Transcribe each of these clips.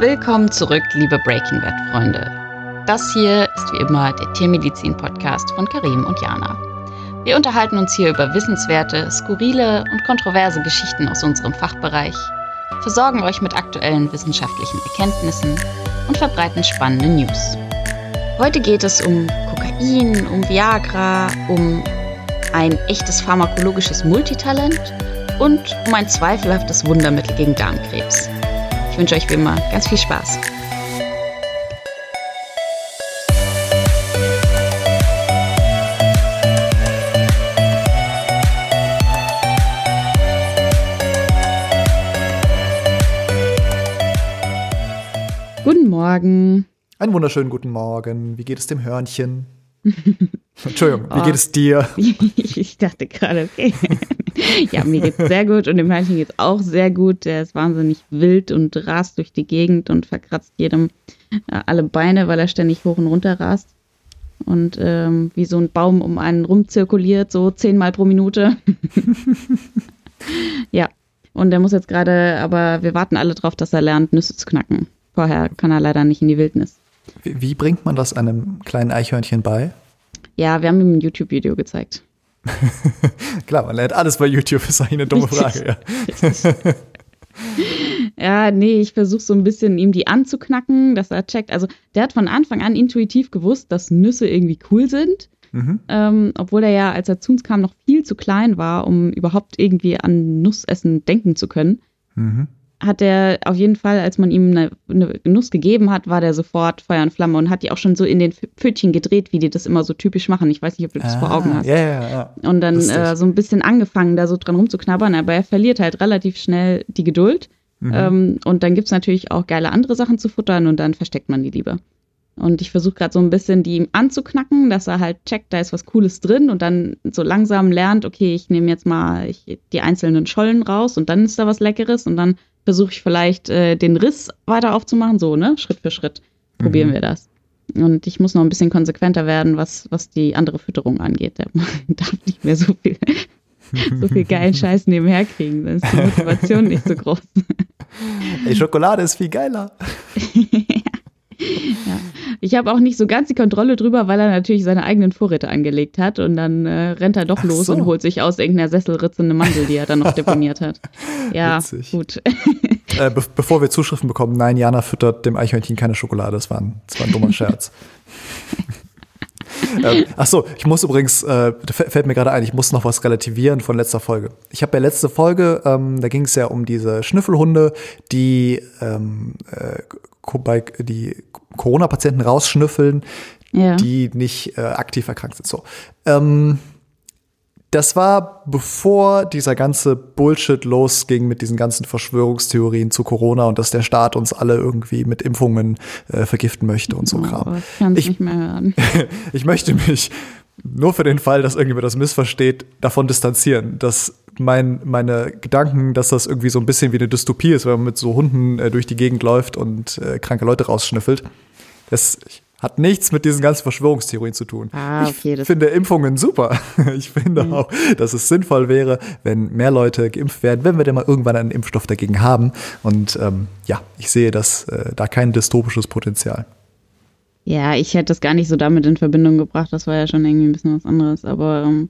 Willkommen zurück, liebe Breaking Bad-Freunde. Das hier ist wie immer der Tiermedizin-Podcast von Karim und Jana. Wir unterhalten uns hier über wissenswerte, skurrile und kontroverse Geschichten aus unserem Fachbereich, versorgen euch mit aktuellen wissenschaftlichen Erkenntnissen und verbreiten spannende News. Heute geht es um Kokain, um Viagra, um ein echtes pharmakologisches Multitalent und um ein zweifelhaftes Wundermittel gegen Darmkrebs. Ich wünsche euch wie immer ganz viel Spaß. Guten Morgen. Einen wunderschönen guten Morgen. Wie geht es dem Hörnchen? Entschuldigung, wie oh. geht es dir? ich dachte gerade, okay. ja, mir geht's sehr gut und dem Hörnchen geht's auch sehr gut. Der ist wahnsinnig wild und rast durch die Gegend und verkratzt jedem äh, alle Beine, weil er ständig hoch und runter rast. Und ähm, wie so ein Baum um einen rumzirkuliert, so zehnmal pro Minute. ja, und der muss jetzt gerade, aber wir warten alle drauf, dass er lernt, Nüsse zu knacken. Vorher kann er leider nicht in die Wildnis. Wie, wie bringt man das einem kleinen Eichhörnchen bei? Ja, wir haben ihm ein YouTube-Video gezeigt. Klar, man lernt alles bei YouTube, ist eigentlich eine dumme Frage. Ja, ja nee, ich versuche so ein bisschen ihm die anzuknacken, dass er checkt. Also der hat von Anfang an intuitiv gewusst, dass Nüsse irgendwie cool sind. Mhm. Ähm, obwohl er ja, als er zu uns kam, noch viel zu klein war, um überhaupt irgendwie an Nussessen denken zu können. Mhm hat er auf jeden Fall, als man ihm eine, eine, Nuss gegeben hat, war der sofort Feuer und Flamme und hat die auch schon so in den Pfötchen gedreht, wie die das immer so typisch machen. Ich weiß nicht, ob du das ah, vor Augen hast. Ja, ja, ja. Und dann äh, so ein bisschen angefangen, da so dran rumzuknabbern, aber er verliert halt relativ schnell die Geduld. Mhm. Ähm, und dann gibt's natürlich auch geile andere Sachen zu futtern und dann versteckt man die lieber. Und ich versuche gerade so ein bisschen die ihm anzuknacken, dass er halt checkt, da ist was Cooles drin und dann so langsam lernt, okay, ich nehme jetzt mal ich, die einzelnen Schollen raus und dann ist da was Leckeres und dann versuche ich vielleicht äh, den Riss weiter aufzumachen, so, ne? Schritt für Schritt probieren mhm. wir das. Und ich muss noch ein bisschen konsequenter werden, was, was die andere Fütterung angeht. Der darf nicht mehr so viel, so viel geilen Scheiß nebenher kriegen, dann ist die Motivation nicht so groß. Ey, Schokolade ist viel geiler. ja. Ich habe auch nicht so ganz die Kontrolle drüber, weil er natürlich seine eigenen Vorräte angelegt hat und dann äh, rennt er doch Ach los so. und holt sich aus irgendeiner Sesselritze eine Mandel, die er dann noch deponiert hat. Ja, Witzig. gut. äh, be bevor wir Zuschriften bekommen, nein, Jana füttert dem Eichhörnchen keine Schokolade, das war ein, das war ein dummer Scherz. ähm, ach so, ich muss übrigens, äh, fällt mir gerade ein, ich muss noch was relativieren von letzter Folge. Ich habe ja letzte Folge, ähm, da ging es ja um diese Schnüffelhunde, die ähm, äh, bei die Corona-Patienten rausschnüffeln, ja. die nicht äh, aktiv erkrankt sind. So. Ähm, das war bevor dieser ganze Bullshit losging mit diesen ganzen Verschwörungstheorien zu Corona und dass der Staat uns alle irgendwie mit Impfungen äh, vergiften möchte und so oh, Kram. Ich kann nicht mehr hören. ich möchte mich nur für den Fall, dass irgendjemand das missversteht, davon distanzieren, dass mein, meine Gedanken, dass das irgendwie so ein bisschen wie eine Dystopie ist, wenn man mit so Hunden äh, durch die Gegend läuft und äh, kranke Leute rausschnüffelt. Das hat nichts mit diesen ganzen Verschwörungstheorien zu tun. Ah, okay, ich finde Impfungen super. Ich finde mhm. auch, dass es sinnvoll wäre, wenn mehr Leute geimpft werden, wenn wir denn mal irgendwann einen Impfstoff dagegen haben. Und ähm, ja, ich sehe das, äh, da kein dystopisches Potenzial. Ja, ich hätte das gar nicht so damit in Verbindung gebracht. Das war ja schon irgendwie ein bisschen was anderes. Aber ähm,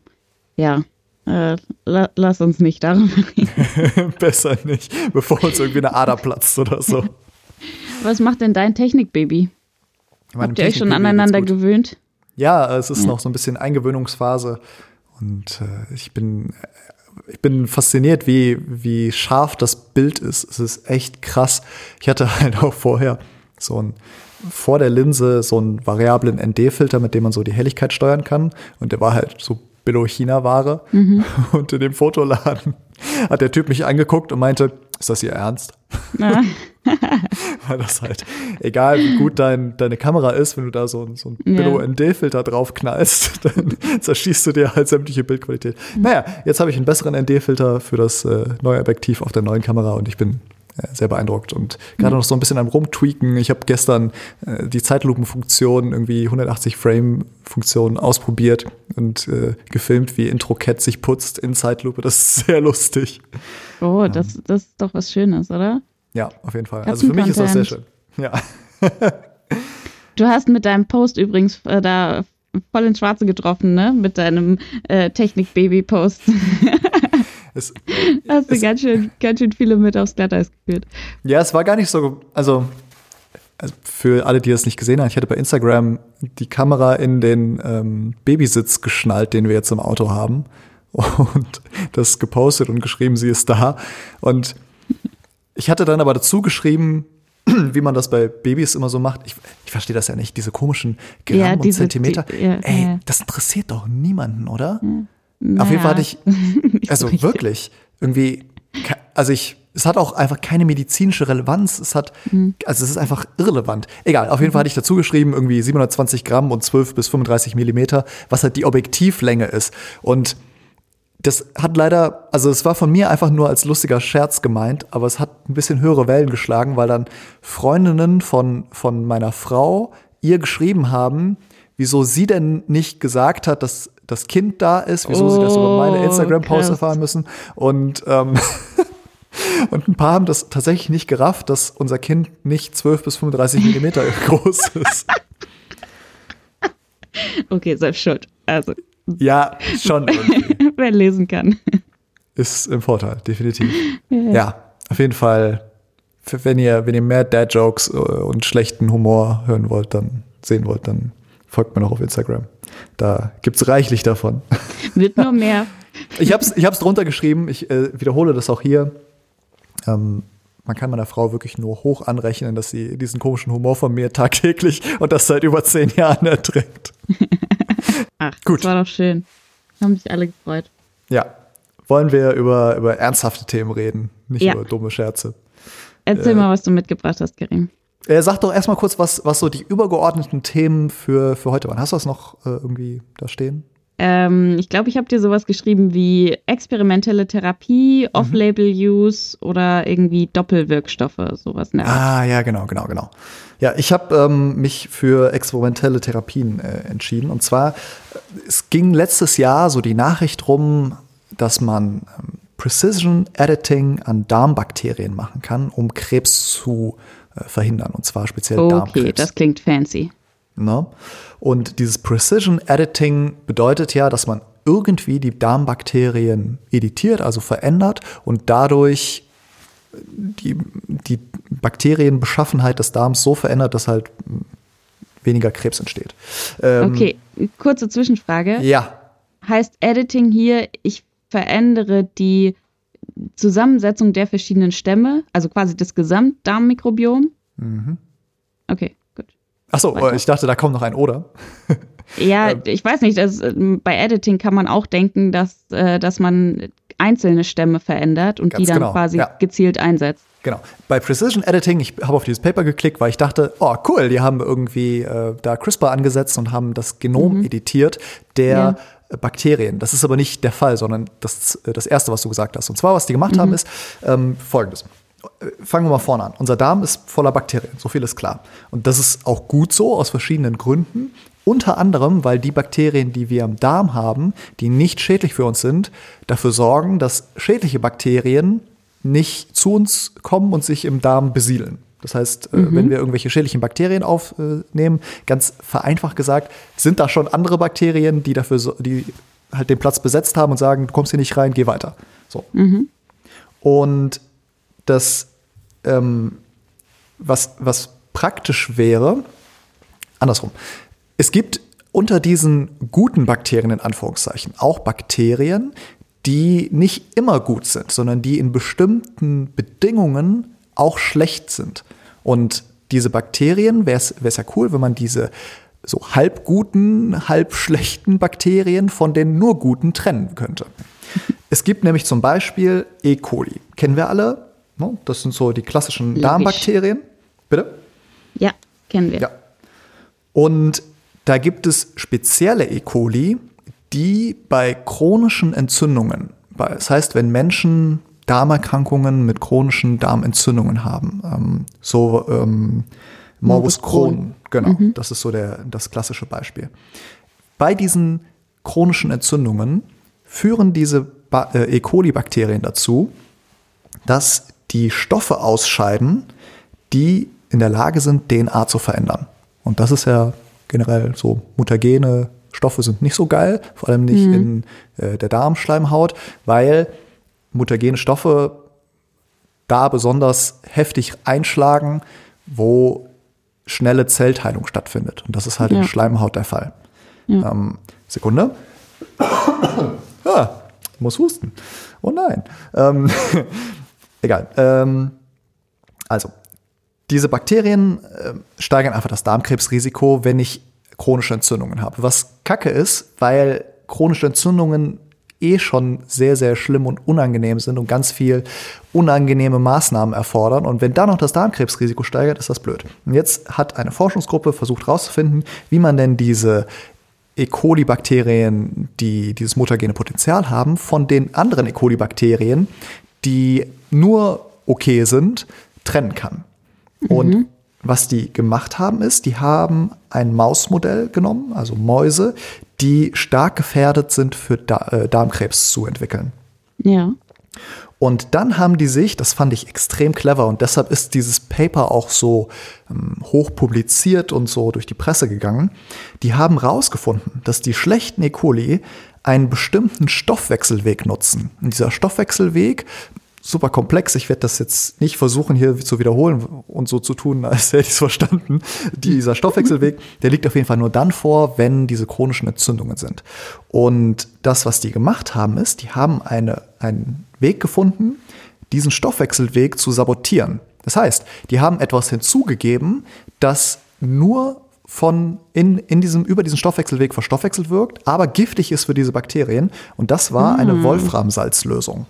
ja, äh, la lass uns nicht darüber reden. Besser nicht, bevor uns irgendwie eine Ader platzt oder so. Was macht denn dein Technikbaby? Habt ihr euch schon aneinander gewöhnt? Ja, es ist ja. noch so ein bisschen Eingewöhnungsphase. Und äh, ich bin ich bin fasziniert, wie, wie scharf das Bild ist. Es ist echt krass. Ich hatte halt auch vorher so ein vor der Linse so einen variablen ND-Filter, mit dem man so die Helligkeit steuern kann. Und der war halt so Billo-China-Ware. Mhm. Und in dem Fotoladen hat der Typ mich angeguckt und meinte, ist das Ihr Ernst? Ja. Weil das halt, egal wie gut dein, deine Kamera ist, wenn du da so, so einen Billo-ND-Filter drauf knallst, dann zerschießt du dir halt sämtliche Bildqualität. Mhm. Naja, jetzt habe ich einen besseren ND-Filter für das äh, neue Objektiv auf der neuen Kamera und ich bin sehr beeindruckt und gerade mhm. noch so ein bisschen am rumtweaken. Ich habe gestern äh, die Zeitlupenfunktion, irgendwie 180 Frame-Funktion ausprobiert und äh, gefilmt, wie Intro Cat sich putzt in Zeitlupe. Das ist sehr lustig. Oh, das, das ist doch was Schönes, oder? Ja, auf jeden Fall. Also für mich ist das sehr schön. Ja. du hast mit deinem Post übrigens äh, da voll ins Schwarze getroffen, ne? Mit deinem äh, Technik-Baby-Post. hast du ganz schön, ganz schön viele mit aufs Glatteis geführt. Ja, es war gar nicht so, also, also für alle, die das nicht gesehen haben, ich hatte bei Instagram die Kamera in den ähm, Babysitz geschnallt, den wir jetzt im Auto haben und das gepostet und geschrieben, sie ist da. Und ich hatte dann aber dazu geschrieben, wie man das bei Babys immer so macht. Ich, ich verstehe das ja nicht, diese komischen Gramm ja, diese, und Zentimeter. Die, ja, Ey, ja. das interessiert doch niemanden, oder? Naja. Auf jeden Fall hatte ich, also wirklich, irgendwie, also ich, es hat auch einfach keine medizinische Relevanz. Es hat, mhm. also es ist einfach irrelevant. Egal, auf jeden Fall hatte ich dazu geschrieben, irgendwie 720 Gramm und 12 bis 35 Millimeter, was halt die Objektivlänge ist. Und das hat leider, also es war von mir einfach nur als lustiger Scherz gemeint, aber es hat ein bisschen höhere Wellen geschlagen, weil dann Freundinnen von, von meiner Frau ihr geschrieben haben, wieso sie denn nicht gesagt hat, dass das Kind da ist, wieso oh, sie das über meine oh, Instagram-Post erfahren müssen. Und, ähm, und ein paar haben das tatsächlich nicht gerafft, dass unser Kind nicht 12 bis 35 Millimeter groß ist. Okay, selbst schuld. Also. Ja, schon. Wer lesen kann. Ist im Vorteil, definitiv. Ja, ja auf jeden Fall. Wenn ihr, wenn ihr mehr Dad-Jokes äh, und schlechten Humor hören wollt, dann sehen wollt, dann folgt mir noch auf Instagram. Da gibt es reichlich davon. Wird nur mehr. Ich habe es ich hab's drunter geschrieben, ich äh, wiederhole das auch hier. Ähm, man kann meiner Frau wirklich nur hoch anrechnen, dass sie diesen komischen Humor von mir tagtäglich und das seit über zehn Jahren erträgt. Ach, Gut. das war doch schön. Haben sich alle gefreut. Ja. Wollen wir über, über ernsthafte Themen reden, nicht ja. über dumme Scherze. Erzähl äh, mal, was du mitgebracht hast, Karim. Äh, sag doch erstmal kurz, was, was so die übergeordneten Themen für, für heute waren. Hast du das noch äh, irgendwie da stehen? Ähm, ich glaube, ich habe dir sowas geschrieben wie experimentelle Therapie, mhm. Off-Label-Use oder irgendwie Doppelwirkstoffe, sowas. Ne? Ah, ja, genau, genau, genau. Ja, ich habe ähm, mich für experimentelle Therapien äh, entschieden. Und zwar, es ging letztes Jahr so die Nachricht rum, dass man ähm, Precision Editing an Darmbakterien machen kann, um Krebs zu äh, verhindern. Und zwar speziell okay, Darmkrebs. Okay, das klingt fancy. Ne? Und dieses Precision Editing bedeutet ja, dass man irgendwie die Darmbakterien editiert, also verändert und dadurch die, die Bakterienbeschaffenheit des Darms so verändert, dass halt weniger Krebs entsteht. Ähm, okay, kurze Zwischenfrage. Ja. Heißt Editing hier, ich verändere die Zusammensetzung der verschiedenen Stämme, also quasi das Gesamtdarmmikrobiom? Mhm. Okay. Achso, ich dachte, da kommt noch ein Oder. ja, ähm. ich weiß nicht. Das, ähm, bei Editing kann man auch denken, dass, äh, dass man einzelne Stämme verändert und die dann genau, quasi ja. gezielt einsetzt. Genau. Bei Precision Editing, ich habe auf dieses Paper geklickt, weil ich dachte, oh cool, die haben irgendwie äh, da CRISPR angesetzt und haben das Genom mhm. editiert der. Bakterien. Das ist aber nicht der Fall, sondern das, äh, das Erste, was du gesagt hast. Und zwar, was die gemacht mhm. haben, ist ähm, folgendes fangen wir mal vorne an. Unser Darm ist voller Bakterien, so viel ist klar. Und das ist auch gut so aus verschiedenen Gründen. Unter anderem, weil die Bakterien, die wir im Darm haben, die nicht schädlich für uns sind, dafür sorgen, dass schädliche Bakterien nicht zu uns kommen und sich im Darm besiedeln. Das heißt, äh, mhm. wenn wir irgendwelche schädlichen Bakterien aufnehmen, ganz vereinfacht gesagt, sind da schon andere Bakterien, die dafür, die halt den Platz besetzt haben und sagen, du kommst hier nicht rein, geh weiter. So. Mhm. Und dass ähm, was, was praktisch wäre, andersrum. Es gibt unter diesen guten Bakterien in Anführungszeichen auch Bakterien, die nicht immer gut sind, sondern die in bestimmten Bedingungen auch schlecht sind. Und diese Bakterien, wäre es ja cool, wenn man diese so halb guten, halb schlechten Bakterien von den nur guten trennen könnte. Es gibt nämlich zum Beispiel E. coli. Kennen wir alle? Das sind so die klassischen Logisch. Darmbakterien. Bitte? Ja, kennen wir. Ja. Und da gibt es spezielle E. coli, die bei chronischen Entzündungen, das heißt, wenn Menschen Darmerkrankungen mit chronischen Darmentzündungen haben, ähm, so ähm, Morbus Crohn, genau, mhm. das ist so der, das klassische Beispiel. Bei diesen chronischen Entzündungen führen diese ba äh, E. coli-Bakterien dazu, dass die Stoffe ausscheiden, die in der Lage sind, DNA zu verändern. Und das ist ja generell so mutagene Stoffe sind nicht so geil, vor allem nicht mhm. in äh, der Darmschleimhaut, weil mutagene Stoffe da besonders heftig einschlagen, wo schnelle Zellteilung stattfindet. Und das ist halt ja. in Schleimhaut der Fall. Ja. Ähm, Sekunde. ah, muss husten. Oh nein. Ähm, egal. Ähm, also, diese Bakterien äh, steigern einfach das Darmkrebsrisiko, wenn ich chronische Entzündungen habe. Was kacke ist, weil chronische Entzündungen eh schon sehr, sehr schlimm und unangenehm sind und ganz viel unangenehme Maßnahmen erfordern. Und wenn da noch das Darmkrebsrisiko steigert, ist das blöd. Und jetzt hat eine Forschungsgruppe versucht herauszufinden, wie man denn diese E. coli-Bakterien, die dieses mutagene Potenzial haben, von den anderen E. coli-Bakterien, die nur okay sind, trennen kann. Mhm. Was die gemacht haben, ist, die haben ein Mausmodell genommen, also Mäuse, die stark gefährdet sind für äh, Darmkrebs zu entwickeln. Ja. Und dann haben die sich, das fand ich extrem clever und deshalb ist dieses Paper auch so ähm, hoch publiziert und so durch die Presse gegangen. Die haben rausgefunden, dass die schlechten E. coli einen bestimmten Stoffwechselweg nutzen. Und dieser Stoffwechselweg super komplex. Ich werde das jetzt nicht versuchen, hier zu wiederholen und so zu tun, als hätte ich es verstanden. Dieser Stoffwechselweg, der liegt auf jeden Fall nur dann vor, wenn diese chronischen Entzündungen sind. Und das, was die gemacht haben, ist, die haben eine, einen Weg gefunden, diesen Stoffwechselweg zu sabotieren. Das heißt, die haben etwas hinzugegeben, das nur von in, in diesem, über diesen Stoffwechselweg verstoffwechselt wirkt, aber giftig ist für diese Bakterien. Und das war eine mm. Wolframsalzlösung.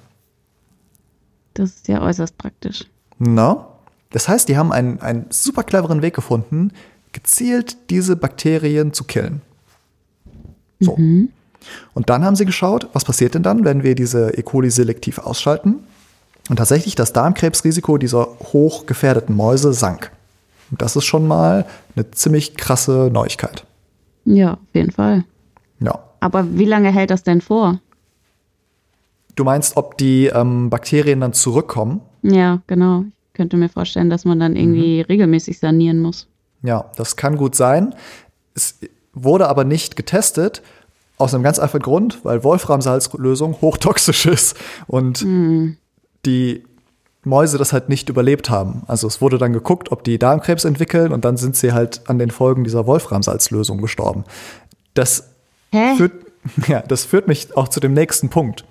Das ist ja äußerst praktisch. Na? Das heißt, die haben einen, einen super cleveren Weg gefunden, gezielt diese Bakterien zu killen. So. Mhm. Und dann haben sie geschaut, was passiert denn dann, wenn wir diese E. coli selektiv ausschalten? Und tatsächlich das Darmkrebsrisiko dieser hochgefährdeten Mäuse sank. Und das ist schon mal eine ziemlich krasse Neuigkeit. Ja, auf jeden Fall. Ja. Aber wie lange hält das denn vor? Du meinst, ob die ähm, Bakterien dann zurückkommen? Ja, genau. Ich könnte mir vorstellen, dass man dann irgendwie mhm. regelmäßig sanieren muss. Ja, das kann gut sein. Es wurde aber nicht getestet, aus einem ganz einfachen Grund, weil Wolframsalzlösung hochtoxisch ist und mhm. die Mäuse das halt nicht überlebt haben. Also es wurde dann geguckt, ob die Darmkrebs entwickeln und dann sind sie halt an den Folgen dieser Wolframsalzlösung gestorben. Das Hä? führt, ja, das führt mich auch zu dem nächsten Punkt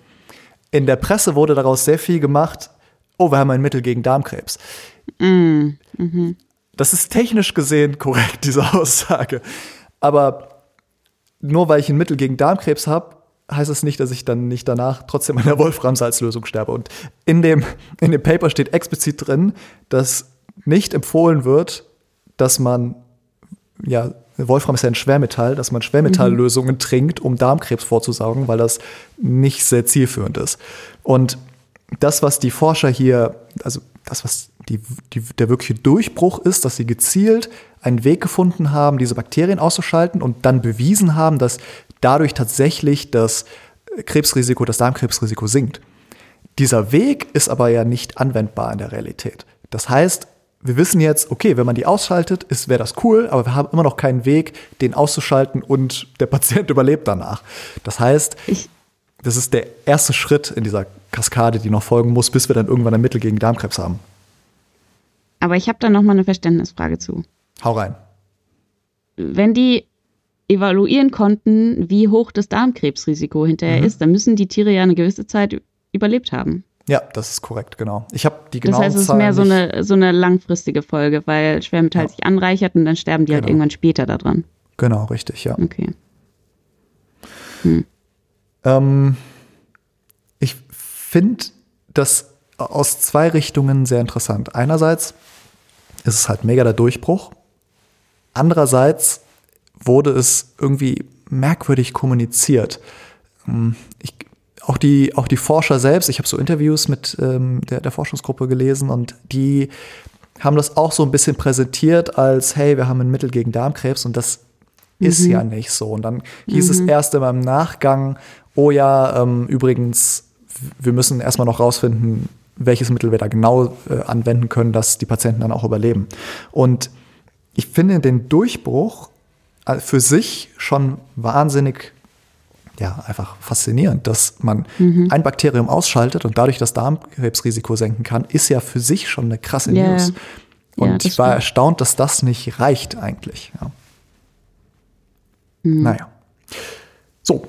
in der Presse wurde daraus sehr viel gemacht, oh, wir haben ein Mittel gegen Darmkrebs. Mm, mhm. Das ist technisch gesehen korrekt, diese Aussage. Aber nur weil ich ein Mittel gegen Darmkrebs habe, heißt es das nicht, dass ich dann nicht danach trotzdem an der Wolframsalzlösung sterbe. Und in dem, in dem Paper steht explizit drin, dass nicht empfohlen wird, dass man ja, Wolfram ist ja ein Schwermetall, dass man Schwermetalllösungen mhm. trinkt, um Darmkrebs vorzusaugen, weil das nicht sehr zielführend ist. Und das, was die Forscher hier, also das, was die, die, der wirkliche Durchbruch ist, dass sie gezielt einen Weg gefunden haben, diese Bakterien auszuschalten und dann bewiesen haben, dass dadurch tatsächlich das Krebsrisiko, das Darmkrebsrisiko sinkt. Dieser Weg ist aber ja nicht anwendbar in der Realität. Das heißt, wir wissen jetzt, okay, wenn man die ausschaltet, wäre das cool, aber wir haben immer noch keinen Weg, den auszuschalten und der Patient überlebt danach. Das heißt, ich das ist der erste Schritt in dieser Kaskade, die noch folgen muss, bis wir dann irgendwann ein Mittel gegen Darmkrebs haben. Aber ich habe da noch mal eine Verständnisfrage zu. Hau rein. Wenn die evaluieren konnten, wie hoch das Darmkrebsrisiko hinterher mhm. ist, dann müssen die Tiere ja eine gewisse Zeit überlebt haben. Ja, das ist korrekt, genau. Ich habe die genauen Das heißt, es ist mehr so eine, so eine langfristige Folge, weil Schwermetall ja. sich anreichert und dann sterben die halt genau. halt irgendwann später daran. Genau, richtig, ja. Okay. Hm. Ähm, ich finde das aus zwei Richtungen sehr interessant. Einerseits ist es halt mega der Durchbruch. Andererseits wurde es irgendwie merkwürdig kommuniziert. Hm, ich auch die, auch die Forscher selbst, ich habe so Interviews mit ähm, der, der Forschungsgruppe gelesen und die haben das auch so ein bisschen präsentiert als, hey, wir haben ein Mittel gegen Darmkrebs und das mhm. ist ja nicht so. Und dann hieß mhm. es erst immer im Nachgang, oh ja, ähm, übrigens, wir müssen erstmal noch rausfinden, welches Mittel wir da genau äh, anwenden können, dass die Patienten dann auch überleben. Und ich finde den Durchbruch äh, für sich schon wahnsinnig ja, einfach faszinierend, dass man mhm. ein Bakterium ausschaltet und dadurch das Darmkrebsrisiko senken kann, ist ja für sich schon eine krasse yeah. News. Und ja, ich war stimmt. erstaunt, dass das nicht reicht eigentlich. Ja. Mhm. Naja. So,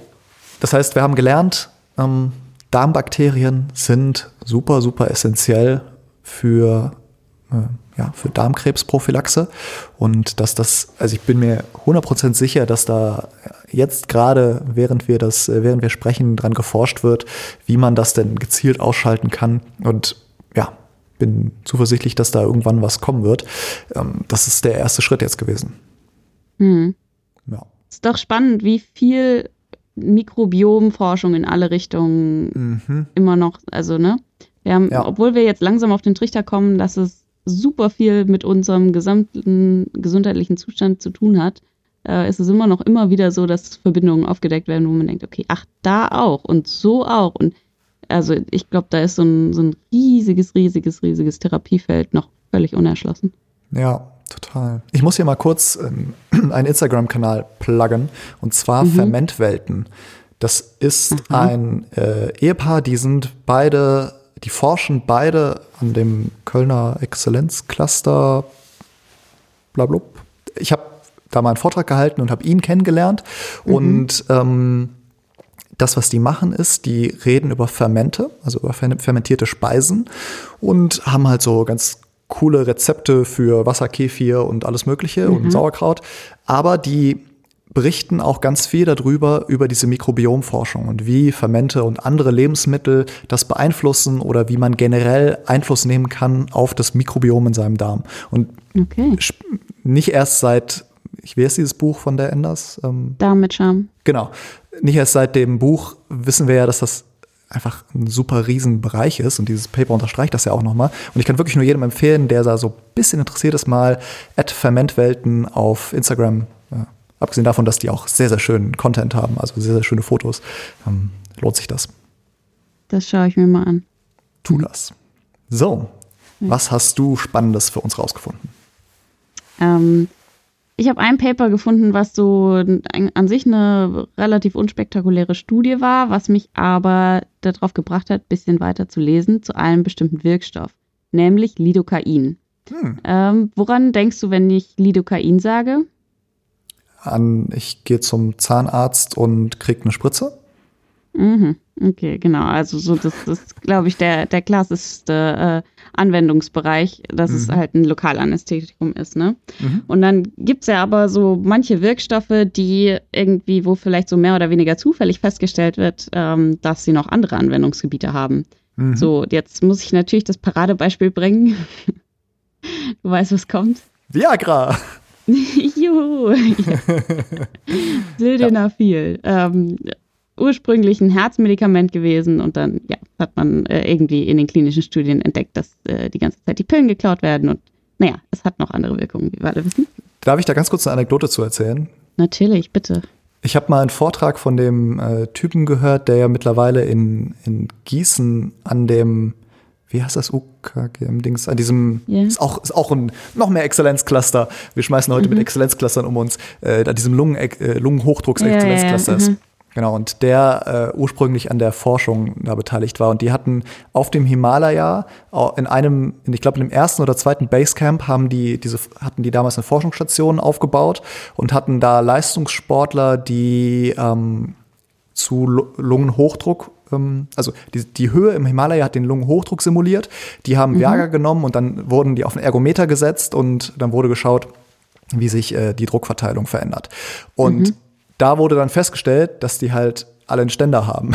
das heißt, wir haben gelernt, ähm, Darmbakterien sind super, super essentiell für, äh, ja, für Darmkrebsprophylaxe. Und dass das, also ich bin mir 100% sicher, dass da jetzt gerade, während wir das, äh, während wir sprechen, dran geforscht wird, wie man das denn gezielt ausschalten kann. Und ja, bin zuversichtlich, dass da irgendwann was kommen wird. Ähm, das ist der erste Schritt jetzt gewesen. Hm. Ja. Ist doch spannend, wie viel Mikrobiomforschung in alle Richtungen mhm. immer noch, also ne? Wir haben, ja. obwohl wir jetzt langsam auf den Trichter kommen, dass es super viel mit unserem gesamten gesundheitlichen Zustand zu tun hat, äh, ist es immer noch immer wieder so, dass Verbindungen aufgedeckt werden, wo man denkt, okay, ach, da auch und so auch. Und also ich glaube, da ist so ein, so ein riesiges, riesiges, riesiges Therapiefeld noch völlig unerschlossen. Ja, total. Ich muss hier mal kurz ähm, einen Instagram-Kanal pluggen und zwar mhm. Fermentwelten. Das ist Aha. ein äh, Ehepaar, die sind beide, die forschen beide an dem Kölner Exzellenzcluster, blablub. Ich habe da mal einen Vortrag gehalten und habe ihn kennengelernt. Mhm. Und ähm, das, was die machen, ist, die reden über Fermente, also über fermentierte Speisen und haben halt so ganz coole Rezepte für Wasserkefir und alles Mögliche mhm. und Sauerkraut. Aber die berichten auch ganz viel darüber, über diese Mikrobiomforschung und wie Fermente und andere Lebensmittel das beeinflussen oder wie man generell Einfluss nehmen kann auf das Mikrobiom in seinem Darm. Und okay. nicht erst seit ich weiß dieses Buch von der Enders. Ähm, Darm mit Charme. Genau. Nicht erst seit dem Buch wissen wir ja, dass das einfach ein super riesen Bereich ist und dieses Paper unterstreicht das ja auch nochmal. Und ich kann wirklich nur jedem empfehlen, der da so ein bisschen interessiert ist, mal at Fermentwelten auf Instagram, abgesehen davon, dass die auch sehr, sehr schönen Content haben, also sehr, sehr schöne Fotos, ähm, lohnt sich das. Das schaue ich mir mal an. Tu das. So, ja. was hast du Spannendes für uns rausgefunden? Ähm, ich habe ein Paper gefunden, was so an sich eine relativ unspektakuläre Studie war, was mich aber darauf gebracht hat, ein bisschen weiter zu lesen zu einem bestimmten Wirkstoff, nämlich Lidocain. Hm. Ähm, woran denkst du, wenn ich Lidocain sage? An, ich gehe zum Zahnarzt und kriege eine Spritze? Mhm. Okay, genau. Also so das, das glaube ich, der, der klassischste äh, Anwendungsbereich, dass mhm. es halt ein Lokalanästhetikum ist, ne? Mhm. Und dann gibt es ja aber so manche Wirkstoffe, die irgendwie, wo vielleicht so mehr oder weniger zufällig festgestellt wird, ähm, dass sie noch andere Anwendungsgebiete haben. Mhm. So, jetzt muss ich natürlich das Paradebeispiel bringen. du weißt, was kommt? Viagra! Juhu! Sildenafil. Ja. Ähm, ursprünglich ein Herzmedikament gewesen und dann ja, hat man äh, irgendwie in den klinischen Studien entdeckt, dass äh, die ganze Zeit die Pillen geklaut werden und naja, es hat noch andere Wirkungen, wie wir alle wissen. Darf ich da ganz kurz eine Anekdote zu erzählen? Natürlich, bitte. Ich habe mal einen Vortrag von dem äh, Typen gehört, der ja mittlerweile in, in Gießen an dem, wie heißt das UKGM-Dings, an diesem, yeah. ist, auch, ist auch ein noch mehr Exzellenzcluster. Wir schmeißen heute mhm. mit Exzellenzclustern um uns, äh, an diesem Lungen, äh, Lungenhochdrucks-Exzellenzcluster ja, ja, ja. ist. Genau, und der äh, ursprünglich an der Forschung da beteiligt war. Und die hatten auf dem Himalaya, in einem, in, ich glaube, in dem ersten oder zweiten Basecamp haben die, diese, hatten die damals eine Forschungsstation aufgebaut und hatten da Leistungssportler, die ähm, zu Lungenhochdruck also die, die, Höhe im Himalaya hat den Lungenhochdruck simuliert. Die haben mhm. Viagra genommen und dann wurden die auf einen Ergometer gesetzt und dann wurde geschaut, wie sich äh, die Druckverteilung verändert. Und mhm da wurde dann festgestellt, dass die halt alle einen Ständer haben.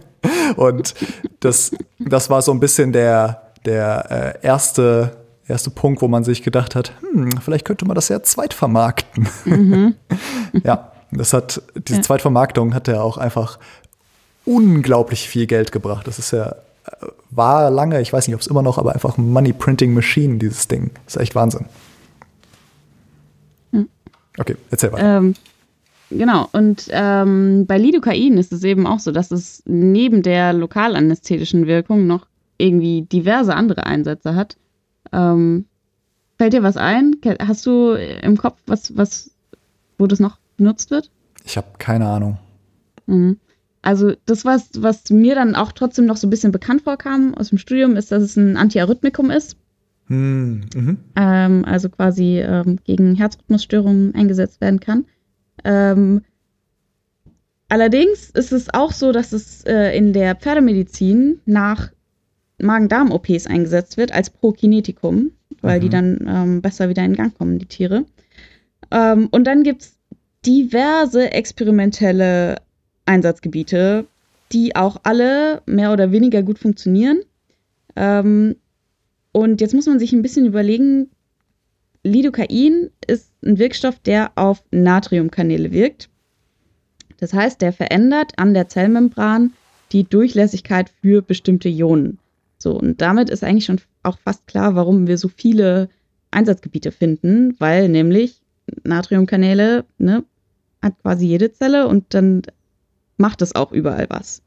und das, das war so ein bisschen der, der äh, erste, erste Punkt, wo man sich gedacht hat, hm, vielleicht könnte man das ja zweitvermarkten. Mhm. ja, das hat, diese ja. Zweitvermarktung hat ja auch einfach unglaublich viel Geld gebracht. Das ist ja, äh, war lange, ich weiß nicht, ob es immer noch, aber einfach Money Printing Machine, dieses Ding. Das ist echt Wahnsinn. Okay, erzähl weiter. Ähm, Genau, und ähm, bei Lidocain ist es eben auch so, dass es neben der lokalanästhetischen Wirkung noch irgendwie diverse andere Einsätze hat. Ähm, fällt dir was ein? Hast du im Kopf, was, was, wo das noch benutzt wird? Ich habe keine Ahnung. Mhm. Also das, was, was mir dann auch trotzdem noch so ein bisschen bekannt vorkam aus dem Studium, ist, dass es ein Antiarrhythmikum ist. Hm, mhm. Ähm, also quasi ähm, gegen Herzrhythmusstörungen eingesetzt werden kann. Ähm, allerdings ist es auch so, dass es äh, in der Pferdemedizin nach Magen-Darm-OPs eingesetzt wird als Prokinetikum, weil mhm. die dann ähm, besser wieder in Gang kommen, die Tiere. Ähm, und dann gibt es diverse experimentelle Einsatzgebiete, die auch alle mehr oder weniger gut funktionieren. Ähm, und jetzt muss man sich ein bisschen überlegen, Lidocain ist ein Wirkstoff, der auf Natriumkanäle wirkt. Das heißt, der verändert an der Zellmembran die Durchlässigkeit für bestimmte Ionen. So, und damit ist eigentlich schon auch fast klar, warum wir so viele Einsatzgebiete finden, weil nämlich Natriumkanäle ne, hat quasi jede Zelle und dann macht es auch überall was.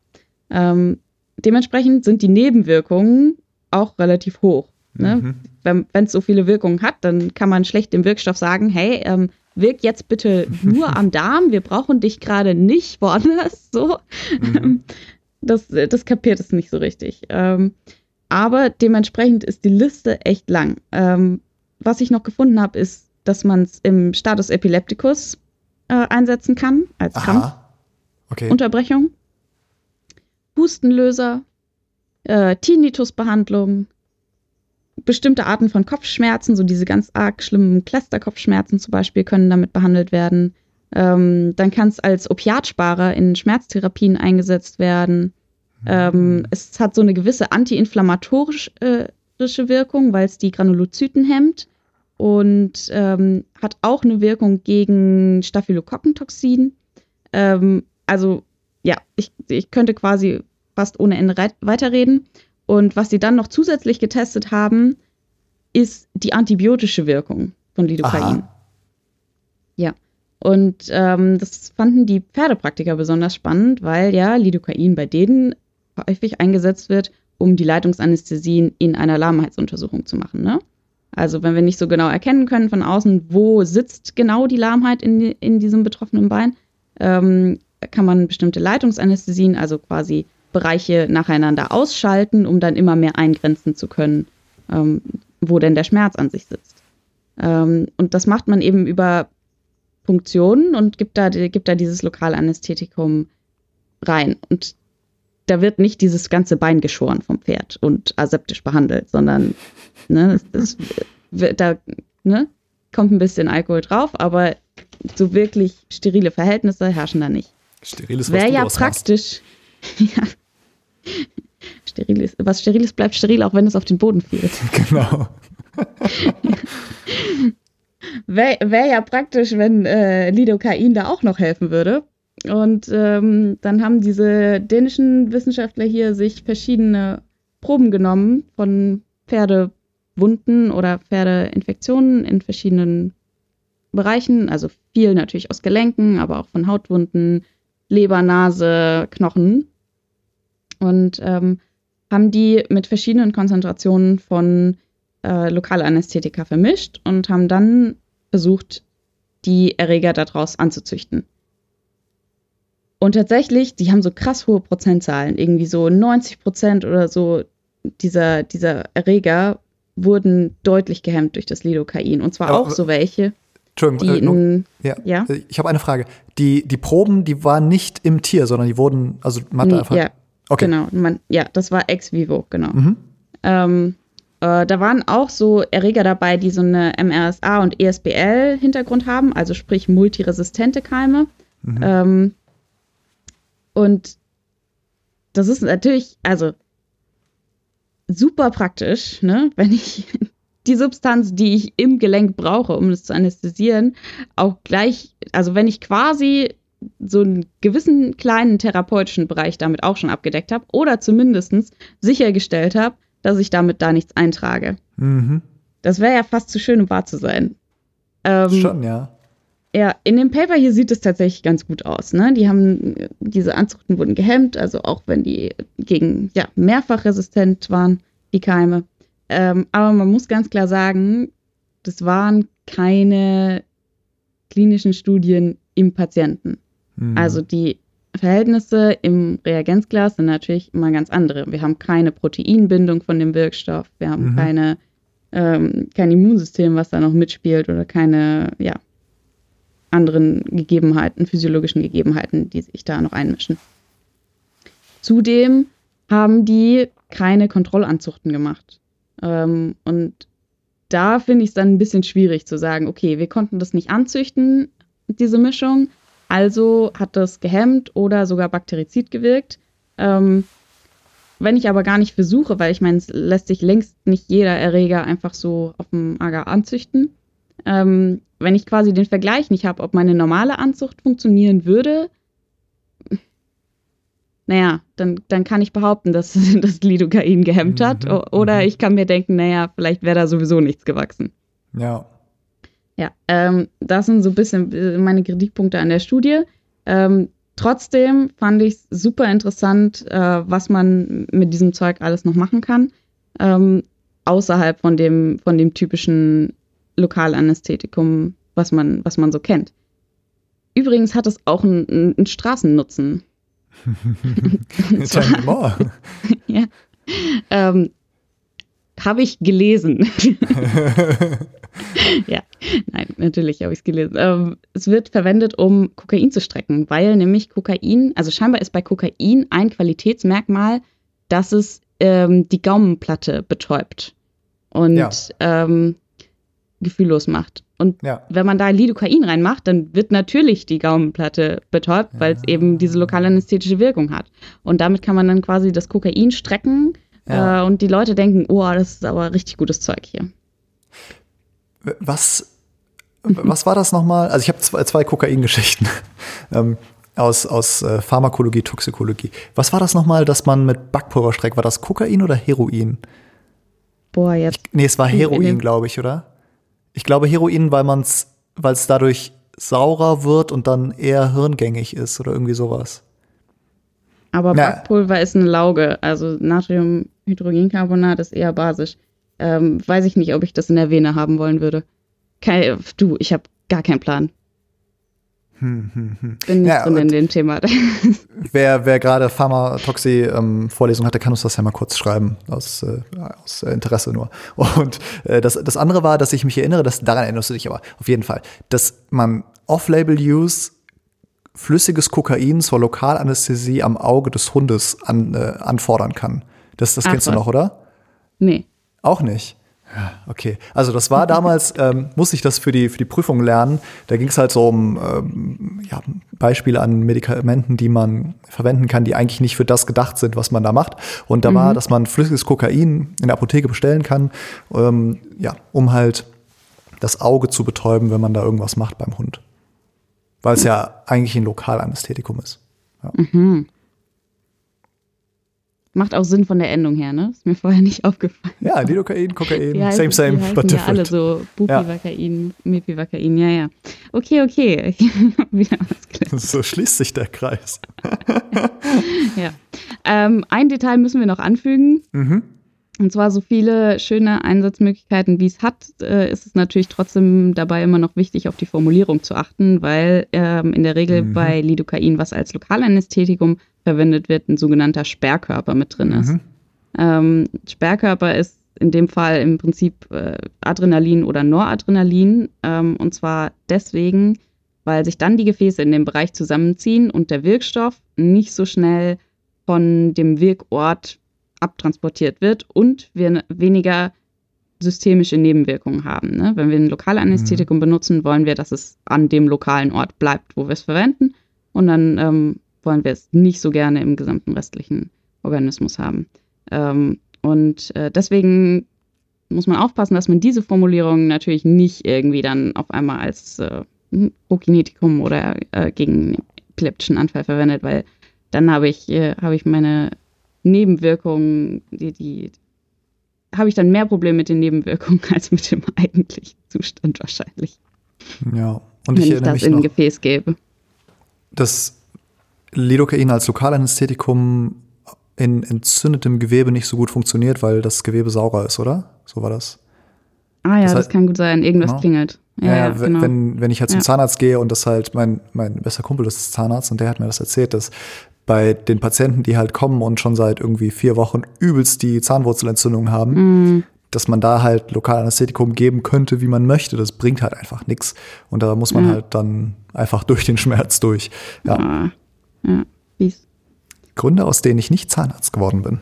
Ähm, dementsprechend sind die Nebenwirkungen auch relativ hoch. Ne? Mhm. Wenn es so viele Wirkungen hat, dann kann man schlecht dem Wirkstoff sagen, hey, ähm, wirk jetzt bitte nur am Darm, wir brauchen dich gerade nicht woanders. So. Mhm. Das, das kapiert es nicht so richtig. Ähm, aber dementsprechend ist die Liste echt lang. Ähm, was ich noch gefunden habe, ist, dass man es im Status Epilepticus äh, einsetzen kann, als Kampfunterbrechung. Okay. Hustenlöser, äh, Tinnitusbehandlung, bestimmte Arten von Kopfschmerzen, so diese ganz arg schlimmen Cluster-Kopfschmerzen zum Beispiel, können damit behandelt werden. Ähm, dann kann es als Opiatsparer in Schmerztherapien eingesetzt werden. Ähm, mhm. es hat so eine gewisse antiinflammatorische äh, Wirkung, weil es die Granulozyten hemmt und ähm, hat auch eine Wirkung gegen Staphylokokkentoxin. Ähm, also ja, ich, ich könnte quasi fast ohne Ende weiterreden. Und was sie dann noch zusätzlich getestet haben, ist die antibiotische Wirkung von Lidocain. Aha. Ja. Und ähm, das fanden die Pferdepraktiker besonders spannend, weil ja Lidocain bei denen häufig eingesetzt wird, um die Leitungsanästhesien in einer Lahmheitsuntersuchung zu machen. Ne? Also wenn wir nicht so genau erkennen können von außen, wo sitzt genau die Lahmheit in, in diesem betroffenen Bein, ähm, kann man bestimmte Leitungsanästhesien, also quasi Bereiche nacheinander ausschalten, um dann immer mehr eingrenzen zu können, ähm, wo denn der Schmerz an sich sitzt. Ähm, und das macht man eben über Punktionen und gibt da, gibt da dieses Lokalanästhetikum rein. Und da wird nicht dieses ganze Bein geschoren vom Pferd und aseptisch behandelt, sondern ne, das, das, da ne, kommt ein bisschen Alkohol drauf, aber so wirklich sterile Verhältnisse herrschen da nicht. Steriles Wäre ja praktisch. ja, Steriles, was Steriles bleibt steril, auch wenn es auf den Boden fiel. Genau. Wäre wär ja praktisch, wenn äh, Lidocain da auch noch helfen würde. Und ähm, dann haben diese dänischen Wissenschaftler hier sich verschiedene Proben genommen von Pferdewunden oder Pferdeinfektionen in verschiedenen Bereichen. Also viel natürlich aus Gelenken, aber auch von Hautwunden, Leber, Nase, Knochen und ähm, haben die mit verschiedenen Konzentrationen von äh, Lokalanästhetika vermischt und haben dann versucht, die Erreger daraus anzuzüchten. Und tatsächlich, die haben so krass hohe Prozentzahlen, irgendwie so 90 Prozent oder so dieser, dieser Erreger wurden deutlich gehemmt durch das Lidocain. Und zwar aber, auch so welche. Entschuldigung, in, ja. ja. Ich habe eine Frage. Die, die Proben, die waren nicht im Tier, sondern die wurden, also man hat einfach. Ja, Okay. Genau, man, ja, das war ex vivo, genau. Mhm. Ähm, äh, da waren auch so Erreger dabei, die so eine MRSA und ESBL-Hintergrund haben, also sprich multiresistente Keime. Mhm. Ähm, und das ist natürlich, also super praktisch, ne, wenn ich die Substanz, die ich im Gelenk brauche, um es zu anästhesieren, auch gleich, also wenn ich quasi so einen gewissen kleinen therapeutischen Bereich damit auch schon abgedeckt habe oder zumindest sichergestellt habe, dass ich damit da nichts eintrage. Mhm. Das wäre ja fast zu schön, um wahr zu sein. Ähm, schon, ja. ja, in dem Paper hier sieht es tatsächlich ganz gut aus. Ne? Die haben, diese Anzuchten wurden gehemmt, also auch wenn die gegen, ja, mehrfach resistent waren, die Keime. Ähm, aber man muss ganz klar sagen, das waren keine klinischen Studien im Patienten. Mhm. Also die Verhältnisse im Reagenzglas sind natürlich immer ganz andere. Wir haben keine Proteinbindung von dem Wirkstoff, wir haben mhm. keine, ähm, kein Immunsystem, was da noch mitspielt oder keine, ja, anderen Gegebenheiten, physiologischen Gegebenheiten, die sich da noch einmischen. Zudem haben die keine Kontrollanzuchten gemacht. Ähm, und da finde ich es dann ein bisschen schwierig zu sagen, okay, wir konnten das nicht anzüchten, diese Mischung, also hat das gehemmt oder sogar bakterizid gewirkt. Ähm, wenn ich aber gar nicht versuche, weil ich meine, es lässt sich längst nicht jeder Erreger einfach so auf dem Agar anzüchten. Ähm, wenn ich quasi den Vergleich nicht habe, ob meine normale Anzucht funktionieren würde, naja, dann, dann kann ich behaupten, dass das Lidocain gehemmt hat. Mhm, oder mhm. ich kann mir denken, naja, vielleicht wäre da sowieso nichts gewachsen. Ja. Ja, ähm, das sind so ein bisschen äh, meine Kritikpunkte an der Studie. Ähm, trotzdem fand ich es super interessant, äh, was man mit diesem Zeug alles noch machen kann. Ähm, außerhalb von dem, von dem typischen Lokalanästhetikum, was man, was man so kennt. Übrigens hat es auch einen, einen Straßennutzen. zwar, ja, ähm, habe ich gelesen. ja, nein, natürlich habe ich es gelesen. Ähm, es wird verwendet, um Kokain zu strecken, weil nämlich Kokain, also scheinbar ist bei Kokain ein Qualitätsmerkmal, dass es ähm, die Gaumenplatte betäubt. Und ja. ähm, gefühllos macht. Und ja. wenn man da Lidocain reinmacht, dann wird natürlich die Gaumenplatte betäubt, ja. weil es eben diese lokale anästhetische Wirkung hat. Und damit kann man dann quasi das Kokain strecken äh, und die Leute denken, oh, das ist aber richtig gutes Zeug hier. Was, was war das nochmal? Also ich habe zwei, zwei Kokain-Geschichten. ähm, aus, aus äh, Pharmakologie, Toxikologie. Was war das nochmal, dass man mit Backpulver streckt? War das Kokain oder Heroin? Boah, jetzt. Ich, nee, es war Heroin, glaube ich, oder? Ich glaube Heroin, weil man es, weil es dadurch saurer wird und dann eher hirngängig ist oder irgendwie sowas. Aber Na. Backpulver ist eine Lauge, also Natriumhydrogencarbonat ist eher basisch. Ähm, weiß ich nicht, ob ich das in der Vene haben wollen würde. Kein, du, ich habe gar keinen Plan. Hm, hm, hm. Bin nicht ja, drin in dem Thema. wer wer gerade Pharma-Toxi-Vorlesung ähm, hatte, kann uns das ja mal kurz schreiben, aus, äh, aus Interesse nur. Und äh, das, das andere war, dass ich mich erinnere, dass, daran erinnerst du dich aber auf jeden Fall, dass man Off-Label-Use flüssiges Kokain zur Lokalanästhesie am Auge des Hundes an, äh, anfordern kann. Das, das kennst Ach, du noch, oder? Nee. Auch nicht. Ja, okay. Also das war damals, ähm, musste ich das für die, für die Prüfung lernen. Da ging es halt so um ähm, ja, Beispiele an Medikamenten, die man verwenden kann, die eigentlich nicht für das gedacht sind, was man da macht. Und da mhm. war, dass man flüssiges Kokain in der Apotheke bestellen kann, ähm, ja, um halt das Auge zu betäuben, wenn man da irgendwas macht beim Hund. Weil es ja eigentlich ein Lokalanästhetikum ist. Ja. Mhm. Macht auch Sinn von der Endung her, ne? Ist mir vorher nicht aufgefallen. Ja, Lidocain, Kokain, heißen, same, same, but different. Ja, alle so Bupivacain, ja. Mepivacain, ja, ja. Okay, okay. Wieder was gelernt. So schließt sich der Kreis. ja. Ähm, ein Detail müssen wir noch anfügen. Mhm. Und zwar so viele schöne Einsatzmöglichkeiten, wie es hat, äh, ist es natürlich trotzdem dabei immer noch wichtig, auf die Formulierung zu achten, weil ähm, in der Regel mhm. bei Lidocain, was als Lokalanästhetikum verwendet wird, ein sogenannter Sperrkörper mit drin ist. Mhm. Ähm, Sperrkörper ist in dem Fall im Prinzip äh, Adrenalin oder Noradrenalin. Ähm, und zwar deswegen, weil sich dann die Gefäße in dem Bereich zusammenziehen und der Wirkstoff nicht so schnell von dem Wirkort abtransportiert wird und wir weniger systemische Nebenwirkungen haben. Ne? Wenn wir ein Lokalanästhetikum mhm. benutzen, wollen wir, dass es an dem lokalen Ort bleibt, wo wir es verwenden. Und dann ähm, wollen wir es nicht so gerne im gesamten restlichen Organismus haben. Ähm, und äh, deswegen muss man aufpassen, dass man diese Formulierung natürlich nicht irgendwie dann auf einmal als äh, Prokinetikum oder äh, gegen epileptischen Anfall verwendet, weil dann habe ich, äh, hab ich meine Nebenwirkungen, die, die habe ich dann mehr Probleme mit den Nebenwirkungen als mit dem eigentlichen Zustand wahrscheinlich. Ja, Und wenn ich ich das in ein Gefäß gebe. dass Lidocain als Lokalanästhetikum in entzündetem Gewebe nicht so gut funktioniert, weil das Gewebe saurer ist, oder? So war das. Ah ja, Das das, heißt- kann gut sein. Irgendwas Genau. klingelt. Ja, Ja, ja, genau. wenn, wenn ich halt zum Ja. Zahnarzt gehe und das halt mein, mein bester Kumpel ist Zahnarzt und der hat mir das erzählt, dass bei den Patienten, die halt kommen und schon seit irgendwie vier Wochen übelst die Zahnwurzelentzündung haben, Mhm. dass man da halt Lokalanästhetikum geben könnte, wie man möchte. Das bringt halt einfach nichts. Und da muss man halt dann einfach durch den Schmerz durch. Ja. Ja, fies. Gründe, aus denen ich nicht Zahnarzt geworden bin.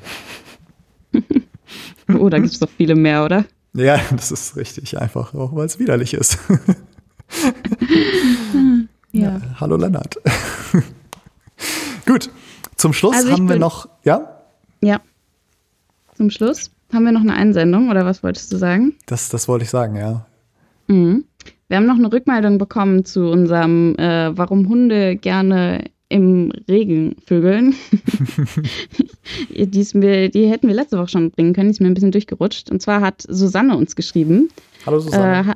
Oh, da gibt es doch viele mehr, oder? Ja, das ist richtig einfach, auch weil es widerlich ist. Ja. Hallo Lennart. Gut, zum Schluss Also haben wir noch, ja, Ja. Zum Schluss haben wir noch eine Einsendung, oder was wolltest du sagen? das, das wollte ich sagen, ja. Mhm. Wir haben noch eine Rückmeldung bekommen zu unserem, äh, warum Hunde gerne im Regen vögeln. die, mir, die hätten wir letzte Woche schon bringen können, die ist mir ein bisschen durchgerutscht. Und zwar hat Susanne uns geschrieben. Hallo Susanne. Äh, ha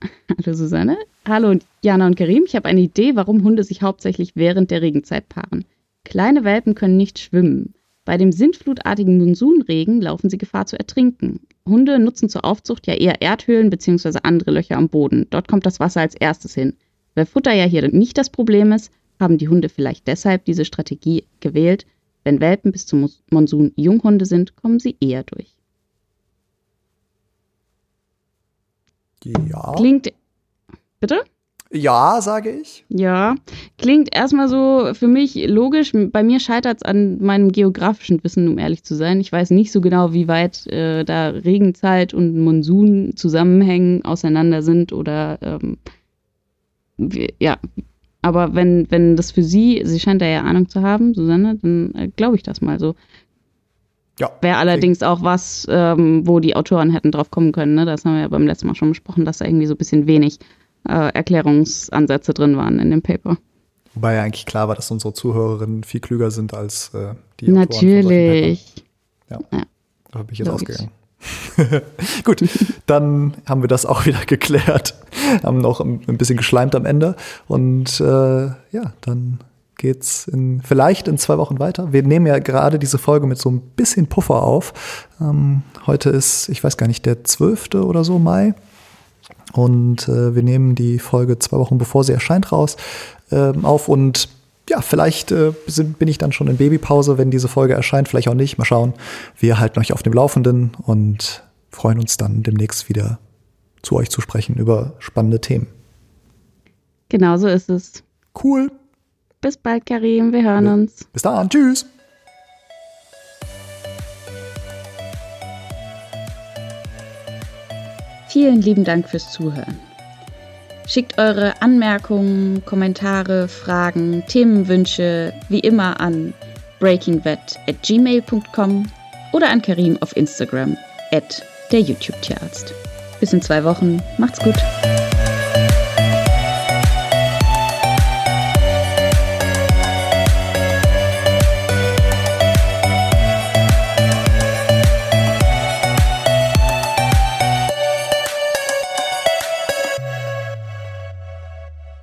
Hallo Susanne. Hallo Jana und Karim. Ich habe eine Idee, warum Hunde sich hauptsächlich während der Regenzeit paaren. Kleine Welpen können nicht schwimmen. Bei dem sintflutartigen Monsunregen laufen sie Gefahr zu ertrinken. Hunde nutzen zur Aufzucht ja eher Erdhöhlen bzw. andere Löcher am Boden. Dort kommt das Wasser als erstes hin. Weil Futter ja hier nicht das Problem ist, haben die Hunde vielleicht deshalb diese Strategie gewählt. Wenn Welpen bis zum Monsun Junghunde sind, kommen sie eher durch. ja. Klingt. Bitte? Ja, sage ich. Ja, klingt erstmal so für mich logisch. Bei mir scheitert es an meinem geografischen Wissen, um ehrlich zu sein. Ich weiß nicht so genau, wie weit äh, da Regenzeit und Monsun zusammenhängen, auseinander sind oder ähm, wie, ja. Aber wenn, wenn das für sie, sie scheint da ja Ahnung zu haben, Susanne, dann äh, glaube ich das mal so. Ja. Wäre allerdings auch was, ähm, wo die Autoren hätten drauf kommen können. Ne? Das haben wir ja beim letzten Mal schon besprochen, dass da irgendwie so ein bisschen wenig äh, Erklärungsansätze drin waren in dem Paper. Wobei ja eigentlich klar war, dass unsere Zuhörerinnen viel klüger sind als äh, die Autoren Natürlich. Papern. Ja. Da bin ich jetzt Logisch. ausgegangen. Gut, dann haben wir das auch wieder geklärt. Haben noch ein bisschen geschleimt am Ende. Und äh, ja, dann geht's in, vielleicht in zwei Wochen weiter. Wir nehmen ja gerade diese Folge mit so ein bisschen Puffer auf. Ähm, heute ist, ich weiß gar nicht, der 12. oder so Mai. Und äh, wir nehmen die Folge zwei Wochen bevor sie erscheint raus ähm, auf. Und ja, vielleicht äh, sind, bin ich dann schon in Babypause, wenn diese Folge erscheint. Vielleicht auch nicht. Mal schauen. Wir halten euch auf dem Laufenden und freuen uns dann demnächst wieder zu euch zu sprechen über spannende Themen. Genau so ist es. Cool. Bis bald, Karim. Wir hören uns. Bis dann. Tschüss. Vielen lieben Dank fürs Zuhören. Schickt eure Anmerkungen, Kommentare, Fragen, Themenwünsche wie immer an breakingvet at gmail.com oder an Karim auf Instagram at der YouTube-Tierarzt. Bis in zwei Wochen. Macht's gut.